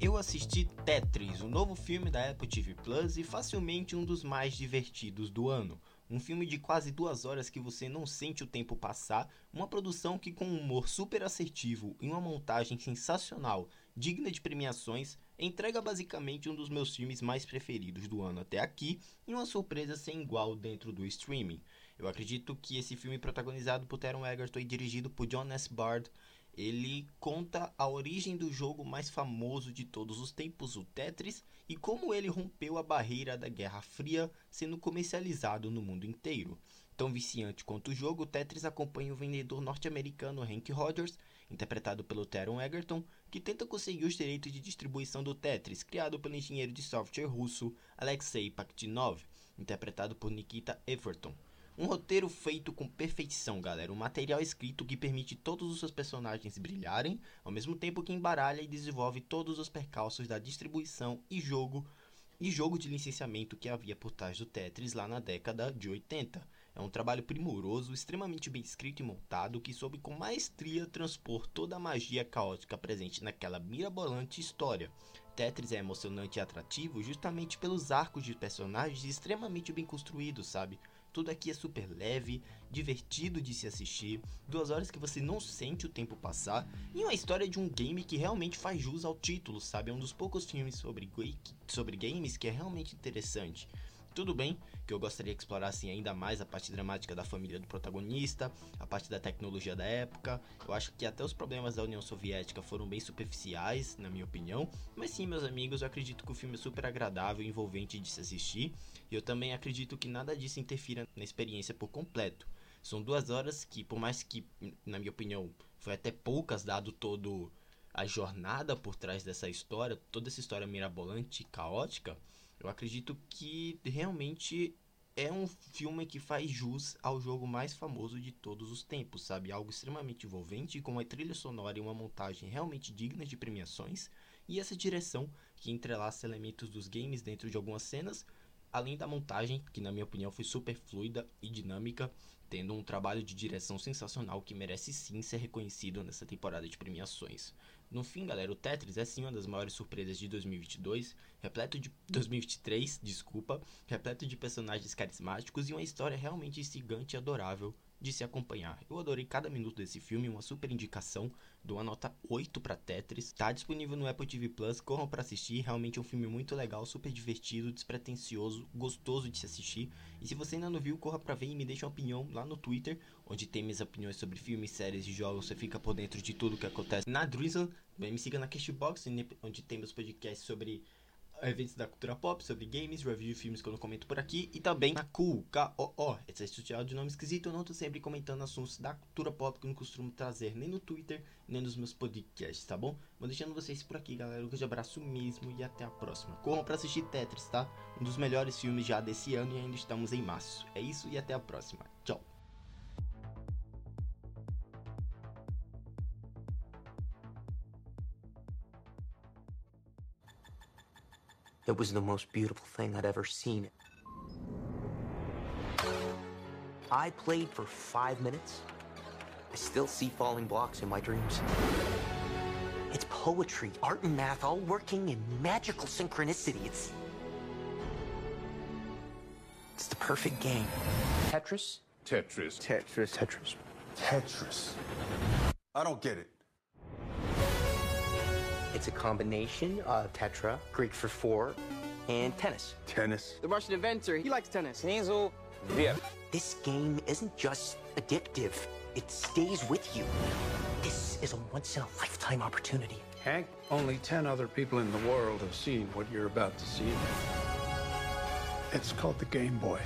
Eu assisti Tetris, o novo filme da Apple TV Plus e facilmente um dos mais divertidos do ano. Um filme de quase duas horas que você não sente o tempo passar, uma produção que com um humor super assertivo e uma montagem sensacional, digna de premiações, entrega basicamente um dos meus filmes mais preferidos do ano até aqui e uma surpresa sem igual dentro do streaming. Eu acredito que esse filme protagonizado por Taron Egerton e dirigido por John S. Bard ele conta a origem do jogo mais famoso de todos os tempos, o Tetris, e como ele rompeu a barreira da Guerra Fria, sendo comercializado no mundo inteiro. Tão viciante quanto o jogo, o Tetris acompanha o vendedor norte-americano Hank Rogers, interpretado pelo Taron Egerton, que tenta conseguir os direitos de distribuição do Tetris, criado pelo engenheiro de software russo Alexei Paktinov, interpretado por Nikita Everton. Um roteiro feito com perfeição, galera. Um material escrito que permite todos os seus personagens brilharem, ao mesmo tempo que embaralha e desenvolve todos os percalços da distribuição e jogo e jogo de licenciamento que havia por trás do Tetris lá na década de 80. É um trabalho primoroso, extremamente bem escrito e montado, que soube com maestria transpor toda a magia caótica presente naquela mirabolante história. Tetris é emocionante e atrativo justamente pelos arcos de personagens extremamente bem construídos, sabe? Tudo aqui é super leve, divertido de se assistir, duas horas que você não sente o tempo passar, e uma história de um game que realmente faz jus ao título, sabe? É um dos poucos filmes sobre, sobre games que é realmente interessante. Tudo bem que eu gostaria que explorassem ainda mais a parte dramática da família do protagonista, a parte da tecnologia da época. Eu acho que até os problemas da União Soviética foram bem superficiais, na minha opinião. Mas sim, meus amigos, eu acredito que o filme é super agradável e envolvente de se assistir. E eu também acredito que nada disso interfira na experiência por completo. São duas horas que, por mais que, na minha opinião, foi até poucas, dado todo a jornada por trás dessa história, toda essa história mirabolante e caótica, eu acredito que realmente é um filme que faz jus ao jogo mais famoso de todos os tempos, sabe? Algo extremamente envolvente, com uma trilha sonora e uma montagem realmente dignas de premiações, e essa direção que entrelaça elementos dos games dentro de algumas cenas, além da montagem, que na minha opinião foi super fluida e dinâmica, tendo um trabalho de direção sensacional que merece sim ser reconhecido nessa temporada de premiações. No fim, galera, o Tetris é sim uma das maiores surpresas de 2022, repleto de 2023, desculpa, repleto de personagens carismáticos e uma história realmente instigante e adorável de se acompanhar. Eu adorei cada minuto desse filme, uma super indicação, dou uma nota 8 para Tetris. Tá disponível no Apple TV Plus, corram para assistir, realmente é um filme muito legal, super divertido, despretensioso, gostoso de se assistir. E se você ainda não viu, corra para ver e me deixa uma opinião lá no Twitter, onde tem minhas opiniões sobre filmes, séries e jogos, você fica por dentro de tudo que acontece na Drizzle. Me siga na Cashbox, onde tem meus podcasts sobre eventos da cultura pop, sobre games, review de filmes que eu não comento por aqui, e também na Cool, K-O-O, essa social de nome esquisito, eu não tô sempre comentando assuntos da cultura pop que eu não costumo trazer nem no Twitter, nem nos meus podcasts, tá bom? Vou deixando vocês por aqui, galera, um grande abraço mesmo e até a próxima. Corram pra assistir Tetris, tá? Um dos melhores filmes já desse ano e ainda estamos em março. É isso e até a próxima. Tchau. It was the most beautiful thing I'd ever seen. I played for five minutes. I still see falling blocks in my dreams. It's poetry, art, and math all working in magical synchronicity. It's. It's the perfect game. Tetris? Tetris. Tetris. Tetris. Tetris. I don't get it. It's a combination of tetra, Greek for four, and tennis. Tennis? The Russian inventor, he likes tennis. Hazel Yeah. This game isn't just addictive, it stays with you. This is a once in a lifetime opportunity. Hank, only 10 other people in the world have seen what you're about to see. It's called the Game Boy.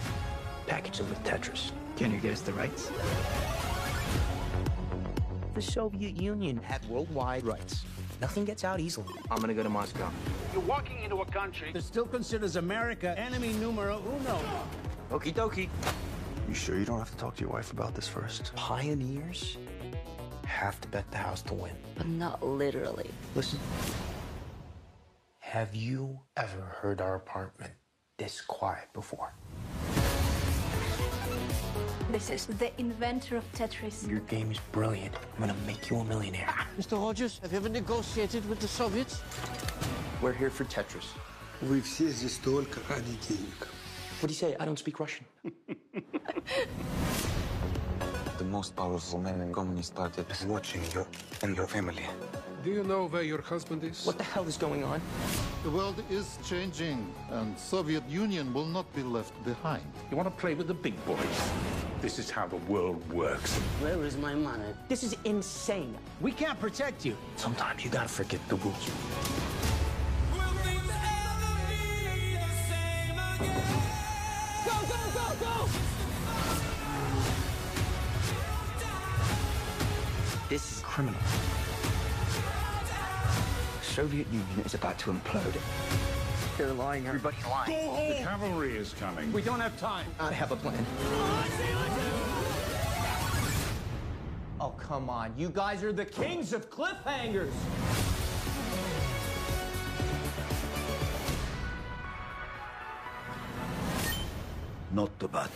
Package it with Tetris. Can you get us the rights? The Soviet Union had worldwide rights Nothing gets out easily. I'm gonna go to Moscow. You're walking into a country that still considers America enemy numero uno. Okie dokie. You sure you don't have to talk to your wife about this first? Pioneers have to bet the house to win. But not literally. Listen. Have you ever heard our apartment this quiet before? This is the inventor of Tetris. Your game is brilliant. I'm gonna make you a millionaire. Mr. Rogers, have you ever negotiated with the Soviets? We're here for Tetris. Вы все здесь только ради денег. What do you say? I don't speak Russian. The most powerful man in Communist Party is watching you and your family. Do you know where your husband is? What the hell is going on? The world is changing, and Soviet Union will not be left behind. You want to play with the big boys? This is how the world works. Where is my money? This is insane. We can't protect you. Sometimes you gotta forget the rules. This is criminal. Soviet Union is about to implode. They're lying. Everybody's lying. The cavalry is coming. We don't have time. I have a plan. Oh, come on. You guys are the kings of cliffhangers. Not the bad.